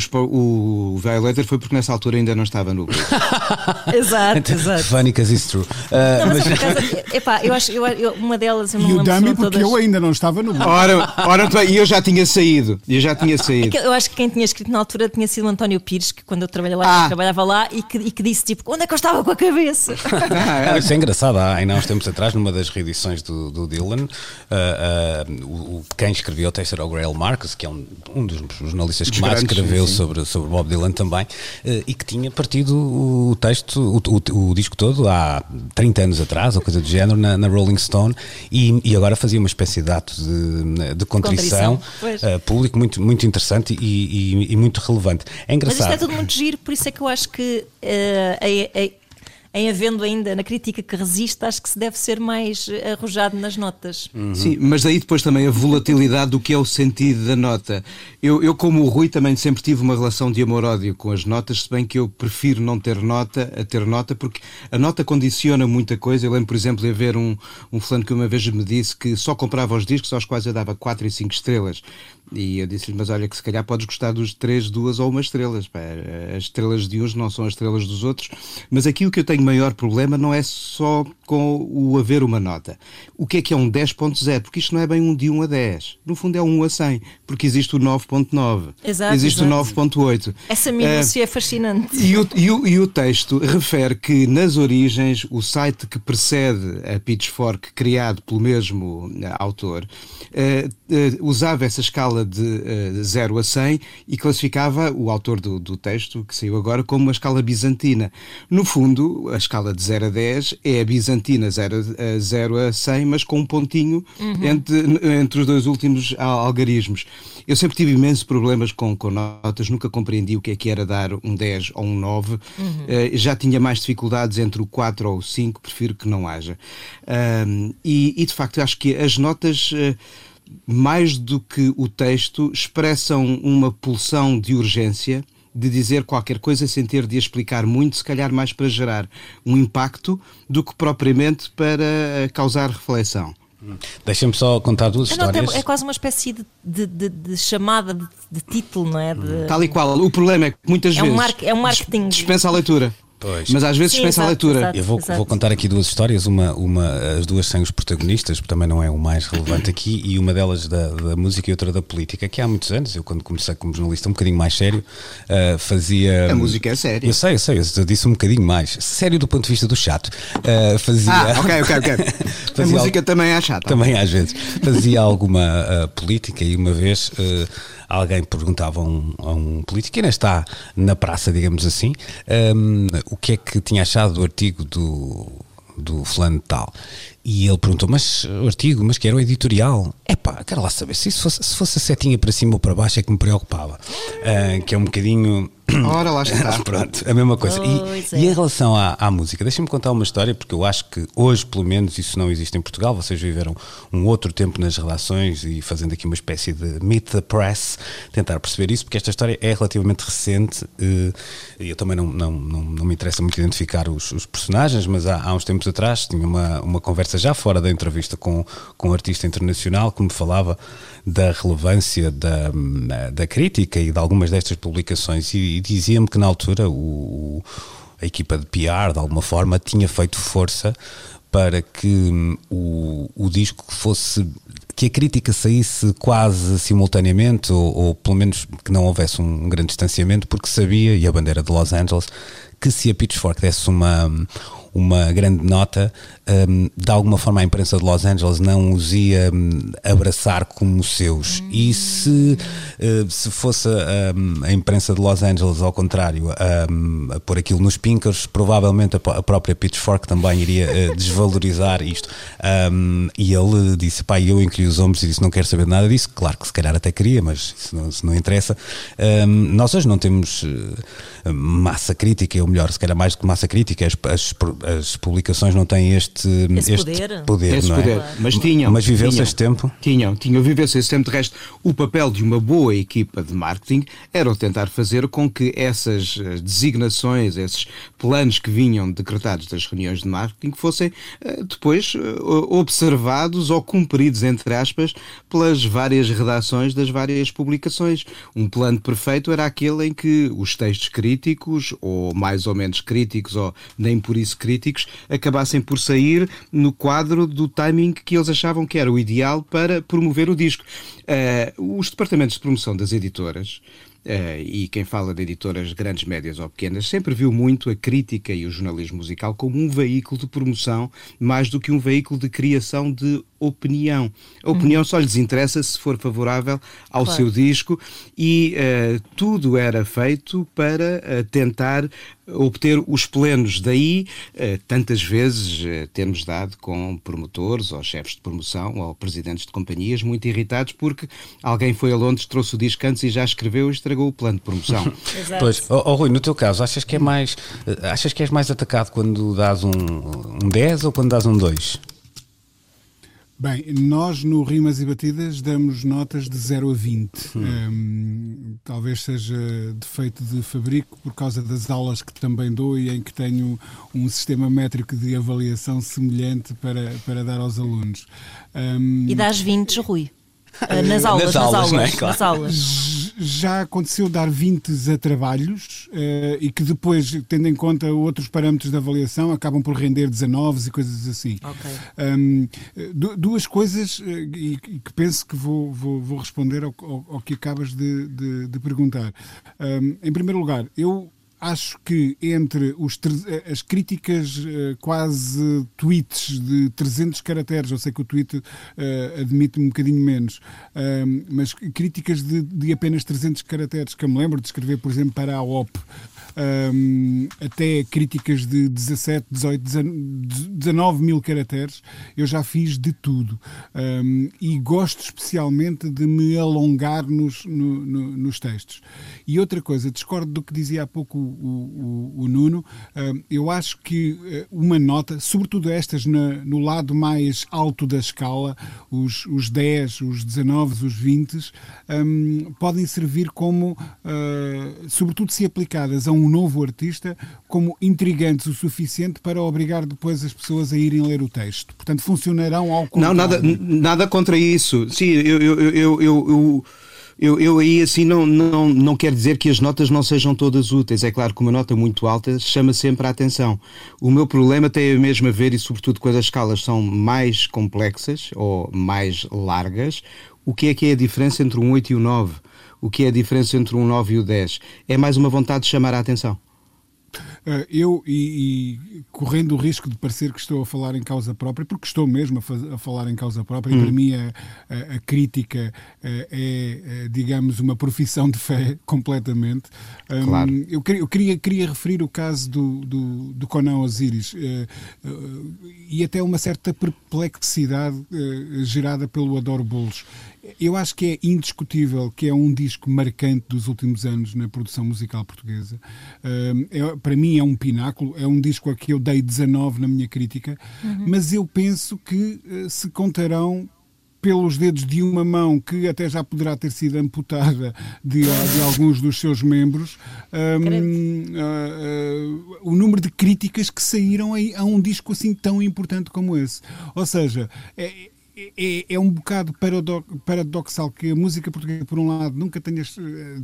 o Violator foi porque nessa altura ainda não estava no grupo. <laughs> exato, exato. Funny because it's true. Uh, Não, mas, mas- é por causa- epá, eu acho, eu, eu- uma delas eu não E o Dummy, porque todas. eu ainda não estava no grupo. Ora, ora bem, e eu já tinha saído. Eu já tinha É saído. eu acho que quem tinha escrito na altura tinha sido o António Pires, que quando eu trabalhei lá, Ah. eu trabalhava lá e que, e que disse tipo, onde é que eu estava com a cabeça? Ah, <laughs> Ah, é. isso é engraçado. Há, ainda há uns tempos atrás, numa das reedições do, do Dylan, ah, ah, o, quem escreveu o texto era o Grail Marcus, que é um, um dos jornalistas que mais escreveu sim, sim. sobre, sobre Bob Dylan também, eh, e que tinha partido o texto, o, o- o disco todo, há 30 anos atrás, ou coisa do género, na, na Rolling Stone, e, e agora fazia uma espécie de ato de, de contrição, eh, público muito, muito interessante e, e- e muito relevante. É Mas engraçado. isto é tudo muito giro, por isso é que eu acho que eh, em- havendo ainda na crítica que resiste, acho que se deve ser mais eh, arrojado nas notas. Sim, mas daí depois também a volatilidade do que é o sentido da nota. Eu, eu como o Rui, também sempre tive uma relação de amor-ódio com as notas, se bem que eu prefiro não ter nota a ter nota, porque a nota condiciona muita coisa. Eu lembro, por exemplo, de haver um, um fulano que uma vez me disse que só comprava os discos aos quais eu dava 4 e 5 estrelas. E eu disse-lhe, mas olha que se calhar podes gostar dos 3, 2 ou uma estrelas. Pá, as estrelas de uns não são as estrelas dos outros. Mas aqui o que eu tenho maior problema não é só com o haver uma nota. O que é que é um 10.0? Porque isto não é bem um de 1 a 10. No fundo é um 1 a 100. Porque existe o 9.9. Exato, Existe exato. o 9.8. Essa Ah, minúcia é fascinante. e o, e, o, e o texto refere que, nas origens, o site que precede a Pitchfork, criado pelo mesmo eh, autor, eh, eh, usava essa escala de eh, 0 a 100 e classificava o autor do, do texto, que saiu agora, como uma escala bizantina. No fundo, a escala de 0 a 10 é a bizantina 0 a, 0 a 100, mas com um pontinho entre, entre os dois últimos al- algarismos. Eu sempre tive imensos problemas com, com notas, nunca compreendi o que é que era dar um 10 ou um 9. Eh, já tinha mais dificuldades entre o 4 ou o 5, prefiro que não haja. Ahm, e, e, de facto, acho que as notas. eh, mais do que o texto, expressam uma pulsão de urgência de dizer qualquer coisa sem ter de explicar muito, se calhar mais para gerar um impacto do que propriamente para eh, causar reflexão. Deixa-me só contar duas histórias. é, é quase uma espécie de, de- de- de chamada de, de título, não é? De- Tal e qual. O problema é que muitas É um vezes mar- é um marketing. dis- dispensa a leitura. Pois. Mas às vezes Sim, dispensa a exato, leitura. exato. Eu vou, vou contar aqui duas histórias, uma, uma, as duas sem os protagonistas, porque também não é o mais relevante <coughs> aqui, e uma delas da, da música e outra da política, que há muitos anos, eu quando comecei como jornalista um bocadinho mais sério, uh, fazia... A música é séria. Eu sei, eu sei, eu disse um bocadinho mais. Sério do ponto de vista do chato. Uh, fazia... Ah, ok, ok, ok. <laughs> a música também é chata. Também às vezes. Fazia alguma uh, política e uma vez uh, alguém perguntava a um, a um político, que ainda está na praça, digamos assim, um, o que é que tinha achado do artigo do, do fulano tal. E ele perguntou, mas o artigo, mas que era o editorial? É pá, quero lá saber, se, isso fosse, se fosse a setinha para cima ou para baixo é que me preocupava. Uh, que é um bocadinho... Ora, lá <coughs> está. Pronto, a mesma coisa. Pois E, é. e em relação à, à música, deixem-me contar uma história, porque eu acho que hoje, pelo menos, isso não existe em Portugal. Vocês viveram um outro tempo nas redações e fazendo aqui uma espécie de meet the press, tentar perceber isso, porque esta história é relativamente recente eh, e eu também não, não, não, não me interessa muito identificar os, os personagens, mas há, há uns tempos atrás tinha uma, uma conversa já fora da entrevista com, com um artista internacional que me falava da relevância da, da crítica e de algumas destas publicações e, e dizia-me que na altura o, a equipa de PR, de alguma forma, tinha feito força para que hum, o, o disco fosse que a crítica saísse quase simultaneamente ou, ou pelo menos que não houvesse um, grande distanciamento porque sabia, e a bandeira de Los Angeles que se a Pitchfork desse uma uma grande nota, um, de alguma forma a imprensa de Los Angeles não os ia um, abraçar como seus. E se, uh, se fosse um, a imprensa de Los Angeles, ao contrário, a pôr aquilo nos pinkers, provavelmente a, a própria Pitchfork também iria uh, <laughs> desvalorizar isto. e ele disse: pá, eu encolhi os ombros e disse: não quero saber nada disso. Claro que se calhar até queria, mas isso não, isso não interessa. nós hoje não temos uh, massa crítica, ou melhor, se calhar mais do que massa crítica, as, as as publicações não têm este, Esse este poder. poder, Esse não é? poder. Mas tinham. Mas viveu-se tinham. esse tempo? Tinham, tinham, viveu-se esse tempo. De resto, o papel de uma boa equipa de marketing era o tentar fazer com que essas eh, designações, esses planos que vinham decretados das reuniões de marketing fossem eh, depois eh, observados ou cumpridos, entre aspas, pelas várias redações das várias publicações. Um plano perfeito era aquele em que os textos críticos, ou mais ou menos críticos, ou nem por isso críticos, acabassem por sair no quadro do timing que eles achavam que era o ideal para promover o disco. Uh, os departamentos de promoção das editoras Uh, e quem fala de editoras grandes, médias ou pequenas, sempre viu muito a crítica e o jornalismo musical como um veículo de promoção mais do que um veículo de criação de opinião. A opinião só lhes interessa se for favorável ao Claro. seu disco e uh, tudo era feito para uh, tentar obter os plenos. Daí, uh, tantas vezes temos dado com promotores ou chefes de promoção ou presidentes de companhias muito irritados porque alguém foi a Londres, trouxe o disco antes e já escreveu e estragou o plano de promoção. <laughs> Exato. Pois, oh, oh, Rui, no teu caso, achas que é mais eh, achas que és mais atacado quando dás um, um 10 ou quando dás um 2? Bem, nós no Rimas e Batidas damos notas de 0 a 20. Hum, talvez seja defeito de fabrico por causa das aulas que também dou e em que tenho um sistema métrico de avaliação semelhante para, para dar aos alunos. Hum, E dás 20, Rui. <laughs> Nas aulas, nas aulas, aulas, é? Claro. nas aulas. Já aconteceu dar 20 a trabalhos eh, e que depois, tendo em conta outros parâmetros de avaliação, acabam por render 19 e coisas assim. Ok. Hum, du- duas coisas eh, e, que penso que vou, vou, vou responder ao, ao- ao que acabas de, de- de perguntar. Hum, em primeiro lugar, eu acho que entre os eh, as críticas eh, quase tweets de 300 caracteres, eu sei que o tweet eh, admite um bocadinho menos, hum, mas críticas de, de apenas 300 caracteres, que eu me lembro de escrever, por exemplo, para a OP, hum, até críticas de 17, 18, 19 mil caracteres, eu já fiz de tudo. Hum, e gosto especialmente de me alongar nos, no- no- nos textos. E outra coisa, discordo do que dizia há pouco o, o- o- Nuno, hum, eu acho que eh, uma nota, sobretudo estas na- no lado mais alto da escala, os, os 10, os 19, os 20, hum, podem servir como, eh, sobretudo se aplicadas a um novo artista, como intrigantes o suficiente para obrigar depois as pessoas a irem ler o texto. Portanto, funcionarão ao Não, contrário. nada, n- nada contra isso. Sim, eu, eu, eu, eu- eu Eu, eu aí assim não, não, não quero dizer que as notas não sejam todas úteis. É claro que uma nota muito alta chama sempre a atenção. O meu problema tem mesmo a ver, e sobretudo quando as escalas são mais complexas ou mais largas, o que é que é a diferença entre um 8 e um 9? O que é a diferença entre um 9 e o 10? É mais uma vontade de chamar a atenção. Uh, eu, e, e, correndo o risco de parecer que estou a falar em causa própria, porque estou mesmo a, a falar em causa própria, hum. e para mim a, a, a crítica uh, é, é, digamos, uma profissão de fé <laughs> completamente. Um, claro. Eu, eu, queria, queria referir o caso do, do, do Conan Osiris uh, e até uma certa perplexidade gerada pelo Adoro Bolos. Eu acho que é indiscutível que é um disco marcante dos últimos anos na produção musical portuguesa. É, para mim é um pináculo, é um disco a que eu dei 19 na minha crítica, uhum. mas eu penso que uh, se contarão pelos dedos de uma mão que até já poderá ter sido amputada de, de alguns dos seus membros, um, uh, uh, o número de críticas que saíram a, a um disco assim tão importante como esse. Ou seja, é, é, é, um bocado paradoxal que a música portuguesa, por um lado, nunca tenha.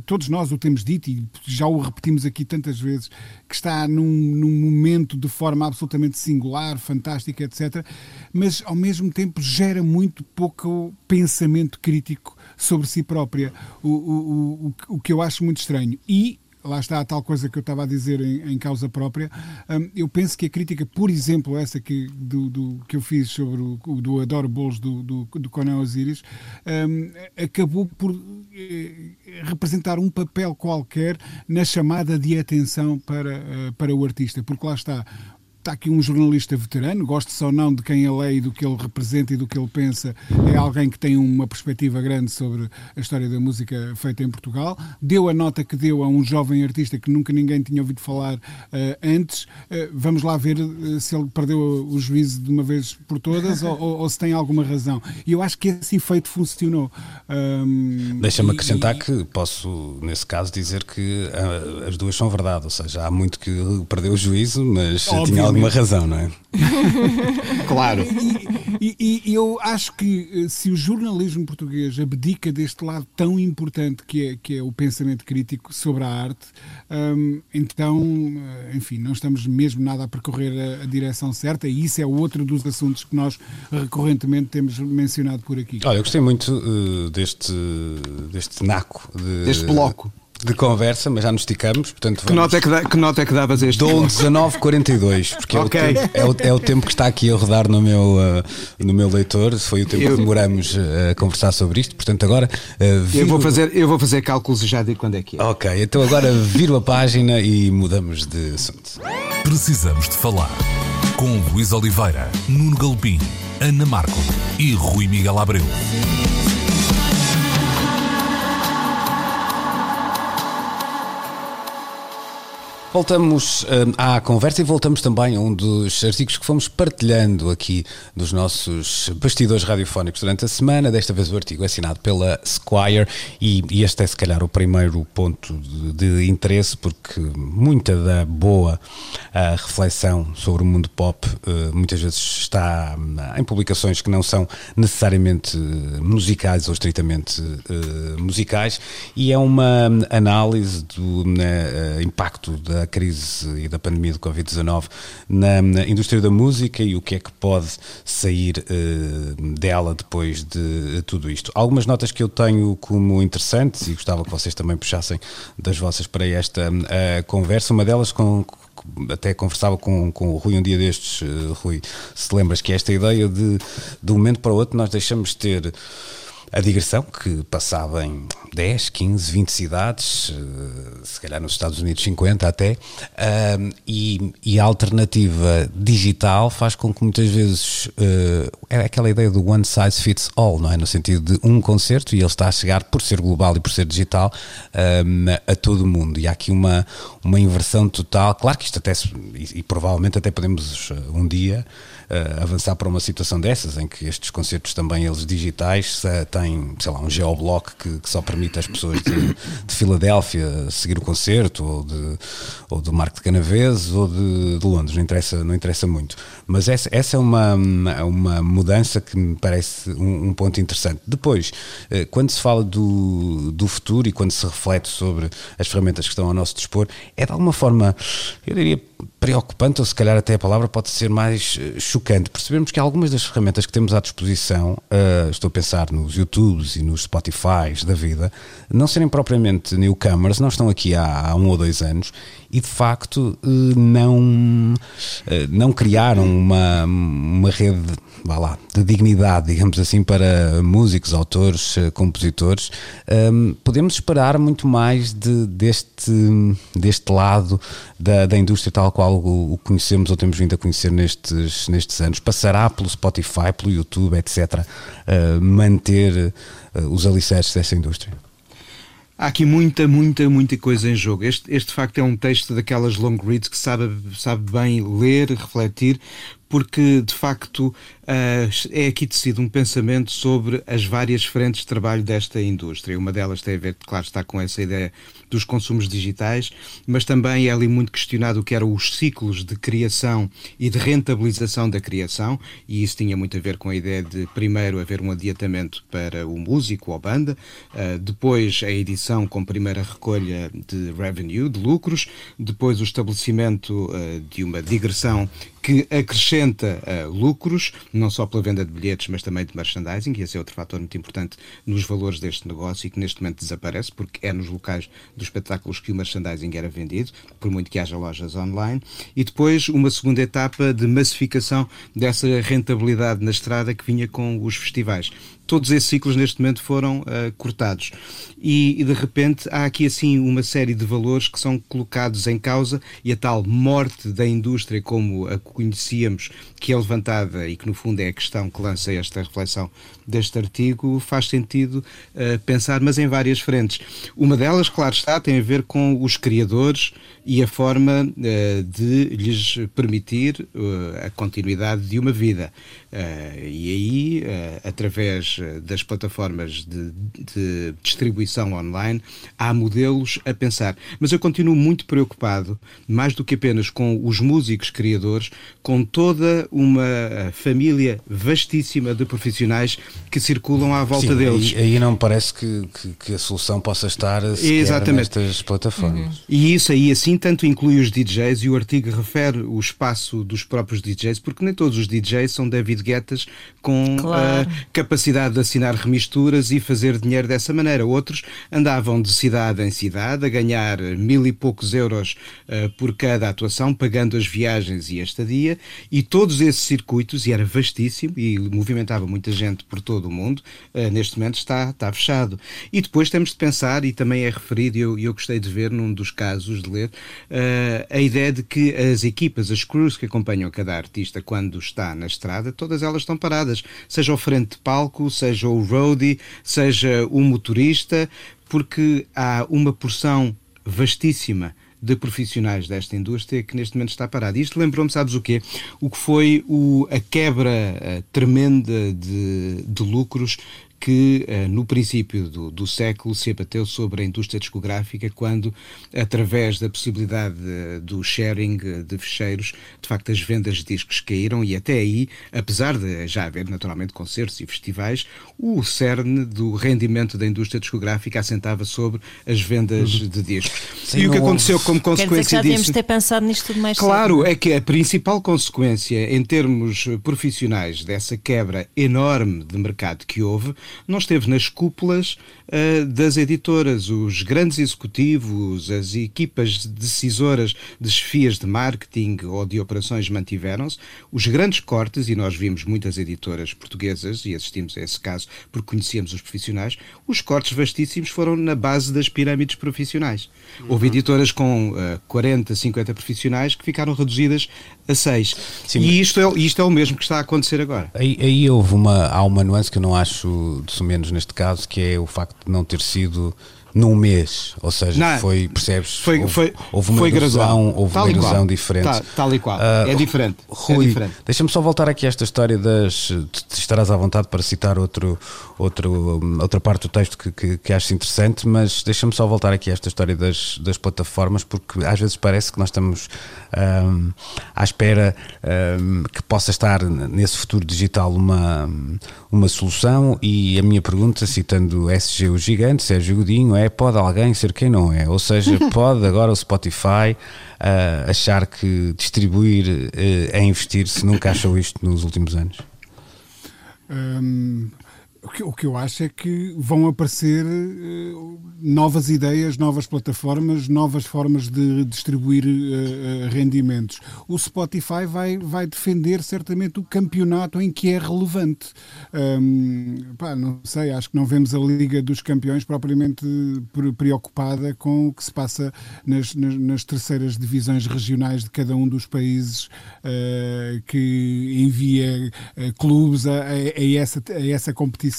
Todos nós o temos dito e já o repetimos aqui tantas vezes, que está num, num momento de forma absolutamente singular, fantástica, etc. Mas, ao mesmo tempo, gera muito pouco pensamento crítico sobre si própria, o, o, o, o que eu acho muito estranho. E lá está a tal coisa que eu estava a dizer em, em causa própria. Um, eu penso que a crítica, por exemplo, essa que, do, do que eu fiz sobre o do Adoro Bolos do, do, do Osiris, um, acabou por eh, representar um papel qualquer na chamada de atenção para, uh, para o artista, porque lá está está aqui um jornalista veterano, goste ou não de quem ele é e do que ele representa e do que ele pensa, é alguém que tem uma perspectiva grande sobre a história da música feita em Portugal. Deu a nota que deu a um jovem artista que nunca ninguém tinha ouvido falar uh, antes. Uh, vamos lá ver uh, se ele perdeu o juízo de uma vez por todas ou, ou, ou, se tem alguma razão. E eu acho que esse efeito funcionou. Um, Deixa-me acrescentar e, que posso, nesse caso, dizer que as duas são verdade, ou seja, há muito que perdeu o juízo, mas Obviamente. tinha alguma razão, não é? <laughs> claro. E, e, e, eu acho que eh, se o jornalismo português abdica deste lado tão importante que é, que é o pensamento crítico sobre a arte, hum, então, eh, enfim, não estamos mesmo nada a percorrer a, a, direção certa e isso é outro dos assuntos que nós recorrentemente temos mencionado por aqui. Olha, eu gostei muito uh, deste, deste naco. De, deste bloco de conversa, mas já nos esticamos. Portanto, que, nota é que, dá, que nota é que davas este? Dou um 19,42, porque okay. é, o tempo, é, o, é, o tempo, que está aqui a rodar no meu, uh, no meu leitor. Foi o tempo eu, que demoramos uh, a conversar sobre isto. Portanto, agora. Uh, viro... eu, vou fazer, eu vou fazer cálculos e já digo quando é que é. Ok, então agora viro a página e mudamos de assunto. Precisamos de falar com Luís Oliveira, Nuno Galpim, Ana Marco e Rui Miguel Abreu. Voltamos uh, à conversa e voltamos também a um dos artigos que fomos partilhando aqui dos nossos bastidores radiofónicos durante a semana. Desta vez o artigo é assinado pela Squire e, e este é se calhar o primeiro ponto de, de interesse porque muita da boa uh, reflexão sobre o mundo pop uh, muitas vezes está em publicações que não são necessariamente musicais ou estritamente musicais e é uma análise do impacto da crise e da pandemia do Covid-19 na, na, indústria da música e o que é que pode sair uh, dela depois de tudo isto. Algumas notas que eu tenho como interessantes e gostava que vocês também puxassem das vossas para esta uh, conversa. Uma delas com até conversava com, com o Rui um dia destes, uh, Rui, se lembras que esta ideia de de um momento para o outro nós deixamos de ter a digressão, que passava em 10, 15, 20 cidades, eh, se calhar nos Estados Unidos 50 até, e, e, a alternativa digital faz com que muitas vezes eh, é aquela ideia do one size fits all, não é? No sentido de um concerto e ele está a chegar, por ser global e por ser digital, a todo o mundo. E há aqui uma, uma inversão total. Claro que isto até, e, e provavelmente até podemos eh, um dia uh, avançar para uma situação dessas, em que estes concertos também, eles digitais, têm, sei lá, um geoblock que, que só permite às pessoas de, de, Filadélfia seguir o concerto, ou, de, ou do Marco de Canaveses, ou de, de, Londres, não interessa, não interessa muito. Mas essa, essa é uma, uma mudança que me parece um, um ponto interessante. Depois, uh, quando se fala do, do futuro e quando se reflete sobre as ferramentas que estão ao nosso dispor, é de alguma forma, eu diria, preocupante, ou se calhar até a palavra pode ser mais chocante. Percebemos que algumas das ferramentas que temos à disposição, uh, estou a pensar nos YouTubes e nos Spotifys da vida, não serem propriamente newcomers, não estão aqui há, há um ou dois anos e de facto uh, não, não criaram uma, uma rede vá lá, de dignidade, digamos assim, para músicos, autores, compositores. Um, podemos esperar muito mais de, deste, deste lado da, da indústria tal qual o, conhecemos ou temos vindo a conhecer nestes, nestes anos? Passará pelo Spotify, pelo YouTube, etc., manter os alicerces dessa indústria? Há aqui muita, muita, muita coisa em jogo. Este, este de facto é um texto daquelas long reads que sabe, sabe bem ler, refletir, porque de facto é aqui tecido um pensamento sobre as várias frentes de trabalho desta indústria. Uma delas tem a ver, claro, está com essa ideia dos consumos digitais, mas também é ali muito questionado o que eram os ciclos de criação e de rentabilização da criação, e isso tinha muito a ver com a ideia de primeiro haver um adiantamento para o músico ou banda, uh, depois a edição com primeira recolha de revenue, de lucros, depois o estabelecimento uh, de uma digressão que acrescenta lucros, não só pela venda de bilhetes, mas também de merchandising, e esse é outro fator muito importante nos valores deste negócio e que neste momento desaparece, porque é nos locais dos espetáculos que o merchandising era vendido, por muito que haja lojas online. E depois uma segunda etapa de massificação dessa rentabilidade na estrada que vinha com os festivais todos esses ciclos neste momento foram uh, cortados. E, e, de repente há aqui assim uma série de valores que são colocados em causa e a tal morte da indústria como a conhecíamos, que é levantada e que no fundo é a questão que lança esta reflexão deste artigo, faz sentido uh, pensar, mas em várias frentes. Uma delas, claro está, tem a ver com os criadores e a forma uh, de lhes permitir a continuidade de uma vida. e aí, através eh, das plataformas de, de, distribuição online, há modelos a pensar. Mas eu continuo muito preocupado, mais do que apenas com os músicos criadores, com toda uma eh, família vastíssima de profissionais que circulam à volta Sim, deles. Aí, aí não me parece que, que, que, a solução possa estar Exatamente. nestas plataformas. Uhum. E isso aí, assim, tanto inclui os DJs e o artigo refere o espaço dos próprios DJs, porque nem todos os DJs são David Guettas com claro. uh, capacidade de assinar remisturas e fazer dinheiro dessa maneira. Outros andavam de cidade em cidade a ganhar mil e poucos euros uh, por cada atuação, pagando as viagens e a estadia, e todos esses circuitos, e era vastíssimo e movimentava muita gente por todo o mundo, uh, neste momento está, está fechado. E depois temos de pensar, e também é referido, e eu, eu gostei de ver num dos casos, de ler, a ideia de que as equipas, as crews que acompanham cada artista quando está na estrada, todas elas estão paradas, seja ao frente de palco, seja o roadie, seja o motorista, porque há uma porção vastíssima de profissionais desta indústria que neste momento está parada. Isto lembrou-me, sabes o quê? O que foi o, a quebra a tremenda de, de lucros que eh, no princípio do, do, século se abateu sobre a indústria discográfica quando, através da possibilidade do sharing de fecheiros, de facto as vendas de discos caíram e até aí, apesar de já haver naturalmente concertos e festivais, o cerne do rendimento da indústria discográfica assentava sobre as vendas uhum. de discos. Sim, e o que aconteceu como consequência Quer dizer que já disso... ter pensado nisto tudo mais Claro, cedo. é que a principal consequência em termos profissionais dessa quebra enorme de mercado que houve não esteve nas cúpulas das editoras. Os grandes executivos, as equipas decisoras de chefias de marketing ou de operações mantiveram-se. Os grandes cortes, e nós vimos muitas editoras portuguesas, e assistimos a esse caso porque conhecíamos os profissionais, os cortes vastíssimos foram na base das pirâmides profissionais. Uhum. Houve editoras com uh, 40, 50 profissionais que ficaram reduzidas a 6. Sim, e isto é, isto é o mesmo que está a acontecer agora. Aí, aí houve uma, há uma nuance que eu não acho de menos neste caso, que é o facto de não ter sido num mês, ou seja, Não, foi, percebes? Foi, houve, foi, houve uma foi erosão, houve Tal uma erosão diferente. Tá- tal e qual. Ah, é diferente. Rui, é diferente. deixa-me só voltar aqui a esta história das. Estarás à vontade para citar outro, outro, hum, outra parte do texto que, que, que acho interessante, mas deixa-me só voltar aqui a esta história das, das plataformas, porque às vezes parece que nós estamos hum, à espera hum, que possa estar nesse futuro digital uma, uma solução. E a minha pergunta, citando SG o Gigante, Sérgio Godinho, é: pode alguém ser quem não é? Ou seja, <laughs> pode agora o Spotify ah, achar que distribuir eh, é investir se nunca achou isto nos últimos anos? Hum, o, que, o que eu acho é que vão aparecer eh, novas ideias, novas plataformas, novas formas de distribuir eh, rendimentos. O Spotify vai, vai defender certamente o campeonato em que é relevante. Hum, pá, não sei, acho que não vemos a Liga dos Campeões propriamente pre- preocupada com o que se passa nas, nas, nas terceiras divisões regionais de cada um dos países eh, que envia clubes a, a- a essa, a essa competição.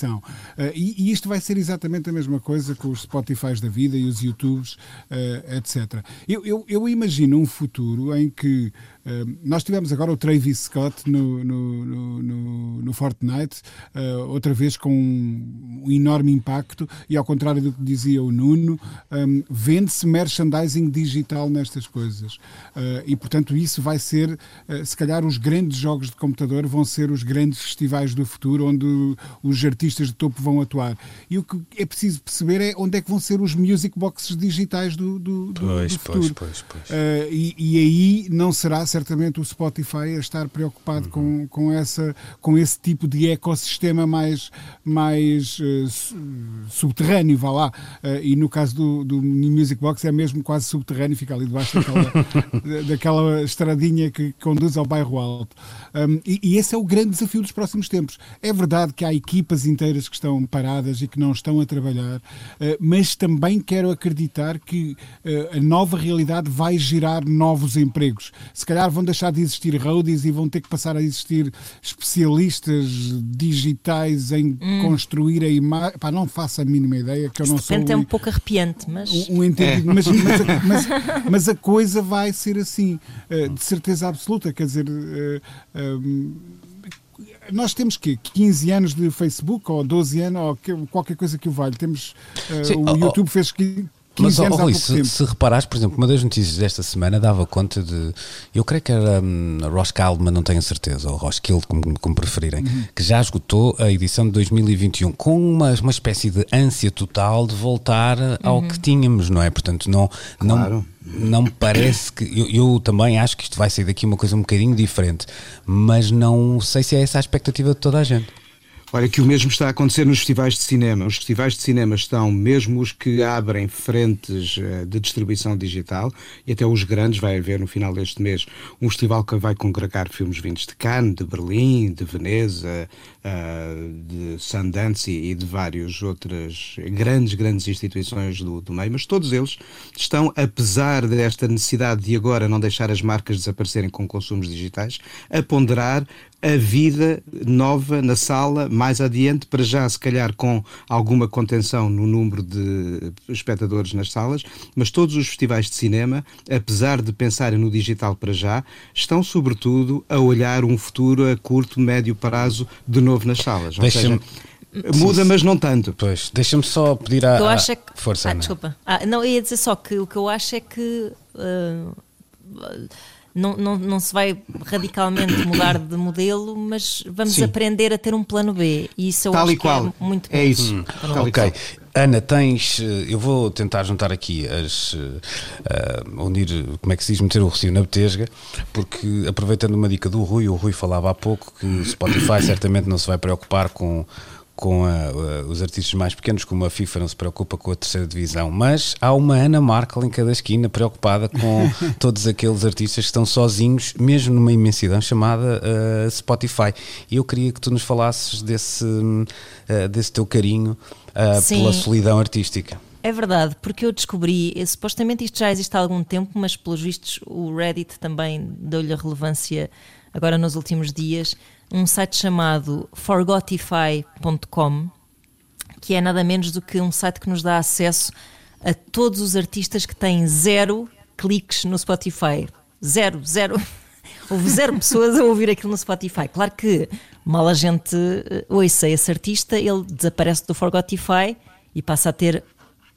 Eh, e, e isto vai ser exatamente a mesma coisa com os Spotifys da vida e os YouTubes, eh, etc. Eu, eu, eu imagino um futuro em que eh, nós tivemos agora o Travis Scott no, no, no, no- Fortnite, outra vez com um, um enorme impacto, e ao contrário do que dizia o Nuno, um, vende-se merchandising digital nestas coisas. E portanto, isso vai ser, se calhar, os grandes jogos de computador vão ser os grandes festivais do futuro, onde os artistas de topo vão atuar. E o que é preciso perceber é onde é que vão ser os music boxes digitais do, do, do- Pois, do pois, futuro. pois, pois. Uh, e, e aí não será certamente o Spotify a estar preocupado com, com, essa, com esse tipo de ecossistema mais, mais uh, su- subterrâneo, vá lá. Uh, e no caso do, do Music Box é mesmo quase subterrâneo, fica ali debaixo daquela, <laughs> daquela estradinha que conduz ao bairro alto. Um, e, e esse é o grande desafio dos próximos tempos. É verdade que há equipas inteiras que estão paradas e que não estão a trabalhar, uh, mas também quero acreditar que uh, a nova realidade vai gerar novos empregos. Se calhar vão deixar de existir roadies e vão ter que passar a existir especialistas digitais em construir a imagem. Pá, não faço a mínima ideia que eu Isso não de sou é um- um pouco arrepiante, mas. um, um entendido, mas, mas, a- <laughs> mas- mas a coisa vai ser assim, eh, de certeza absoluta. Quer dizer, eh, ehm, nós temos que 15 anos de Facebook ou 12 anos ou que- qualquer coisa que o valha. Temos eh, Sim, o oh, YouTube fez 15 Mas, anos Rui, se, se reparares, por exemplo, uma das notícias desta semana dava conta de. Eu creio que era hum, Ross Kaldman, não tenho a certeza, ou Ross Kild, como, como preferirem, Uhum. que já esgotou a edição de 2021 com uma, uma espécie de ânsia total de voltar ao Uhum. que tínhamos, não é? Portanto, não, Claro. não, não me parece que. Eu, eu também acho que isto vai sair daqui uma coisa um bocadinho diferente, mas não sei se é essa a expectativa de toda a gente. Olha, que o mesmo está a acontecer nos festivais de cinema. Os festivais de cinema estão, mesmo os que abrem frentes eh, de distribuição digital, e até os grandes, vai haver no final deste mês um festival que vai congregar filmes vindos de Cannes, de Berlim, de Veneza, ah, de Sundance e de várias outras grandes, grandes instituições do, do meio, mas todos eles estão, apesar desta necessidade de agora não deixar as marcas desaparecerem com consumos digitais, a ponderar a vida nova na sala mais adiante, para já, se calhar, com alguma contenção no número de espectadores nas salas, mas todos os festivais de cinema, apesar de pensarem no digital para já, estão, sobretudo, a olhar um futuro a curto, médio prazo de novo nas salas. Ou Deixa-me- seja, muda, mas não tanto. Pois, deixa-me só pedir eu acho é que. Força, ah, Ana. desculpa. Ah, não, eu ia dizer só que o que eu acho é que. ah, não, não, não se vai radicalmente mudar de modelo, mas vamos Sim. aprender a ter um plano B. E isso eu Tal acho e qual. que é muito É bom. isso. Tal e Ok. qual. Ana, tens. eh, Eu vou tentar juntar aqui as. eh, unir, como é que se diz, meter o recio na betesga, porque aproveitando uma dica do Rui, o Rui falava há pouco que o Spotify certamente não se vai preocupar com. Com a- a- os artistas mais pequenos, como a FIFA não se preocupa com a terceira divisão, mas há uma Ana Markel em cada esquina preocupada com <laughs> todos aqueles artistas que estão sozinhos, mesmo numa imensidão chamada eh, Spotify. E eu queria que tu nos falasses desse, eh, desse teu carinho uh, pela solidão artística. É verdade, porque eu descobri, supostamente isto já existe há algum tempo, mas pelos vistos o Reddit também deu-lhe a relevância agora nos últimos dias, um site chamado forgotify.com, que é nada menos do que um site que nos dá acesso a todos os artistas que têm zero cliques no Spotify. Zero, zero. <laughs> Houve zero pessoas a ouvir aquilo no Spotify. Claro que mal a gente uh, ouça esse artista, ele desaparece do Forgotify e passa a ter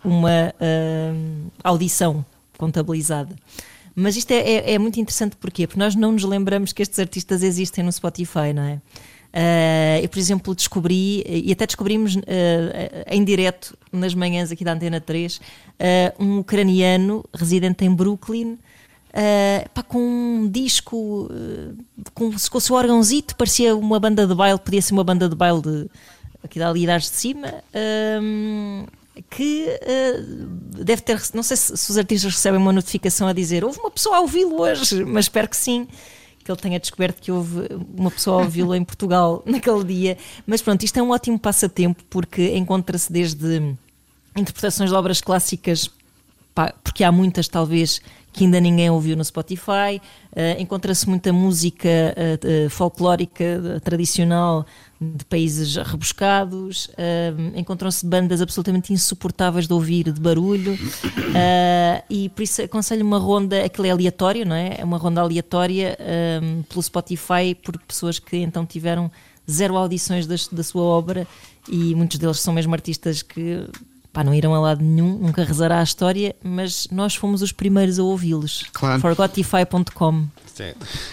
uma uh, audição contabilizada. Mas isto é, é, é, muito interessante porquê? Porque nós não nos lembramos que estes artistas existem no Spotify, não é? Uh, eu, por exemplo, descobri, e até descobrimos uh, em direto nas manhãs aqui da Antena 3, uh, um ucraniano residente em Brooklyn. Pá, com um disco com, com o seu órgãozito, parecia uma banda de baile, podia ser uma banda de baile de, aqui da de cima que uh, deve ter, não sei se, se, os artistas recebem uma notificação a dizer houve uma pessoa a ouvi-lo hoje, <laughs> mas espero que sim, que ele tenha descoberto que houve uma pessoa a ouvi-lo em Portugal <laughs> naquele dia. Mas pronto, isto é um ótimo passatempo porque encontra-se desde interpretações de obras clássicas, pá, porque há muitas talvez que ainda ninguém ouviu no Spotify. Uh, Encontra-se muita música uh, uh, folclórica tradicional de países rebuscados. Encontram-se bandas absolutamente insuportáveis de ouvir, de barulho. e por isso aconselho uma ronda, aquilo é aleatório, não é? É uma ronda aleatória pelo Spotify por pessoas que então tiveram zero audições das, da sua obra e muitos deles são mesmo artistas que pá, não irão a lado nenhum, nunca rezará a história, mas nós fomos os primeiros a ouvi-los. Claro. Forgotify.com.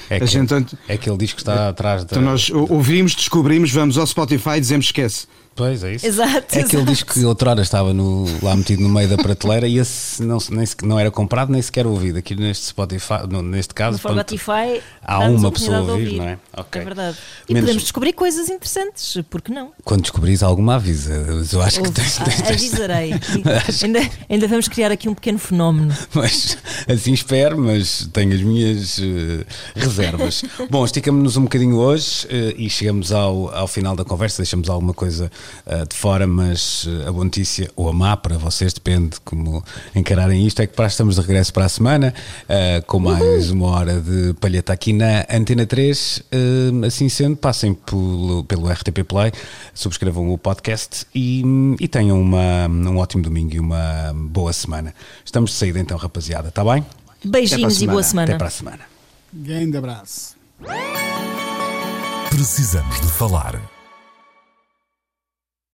É, que, gente, é aquele disco que está atrás da. Então nós ouvimos, descobrimos, vamos ao Spotify e dizemos esquece. Pois é isso. Exato. É aquele disco que outrora estava no, lá metido no meio da prateleira e esse não, nem, não era comprado nem sequer ouvido. Aqui neste Spotify, no, neste caso, no Spotify há uma pessoa a ouvir, ouvir, não é? Okay. É verdade. E Menos... podemos descobrir coisas interessantes, porque não? Quando descobris alguma avisa, eu acho Ouve, que tens, tens, tens... Avisarei. <laughs> ainda, ainda vamos criar aqui um pequeno fenómeno. Mas assim espero, mas tenho as minhas uh, reservas. <laughs> Bom, esticamos-nos um bocadinho hoje uh, e chegamos ao, ao final da conversa, deixamos alguma coisa uh, de fora mas eh, a boa notícia, ou a má para vocês, depende como encararem isto, é que para estamos de regresso para a semana, uh, com mais uma hora de palheta aqui na Antena 3. Uh, assim sendo, passem pelo, pelo RTP Play, subscrevam o podcast e, e tenham uma, um ótimo domingo e uma boa semana. Estamos de saída então, rapaziada, está bem? Beijinhos e boa semana. Até para a semana. Grande abraço. Precisamos de falar.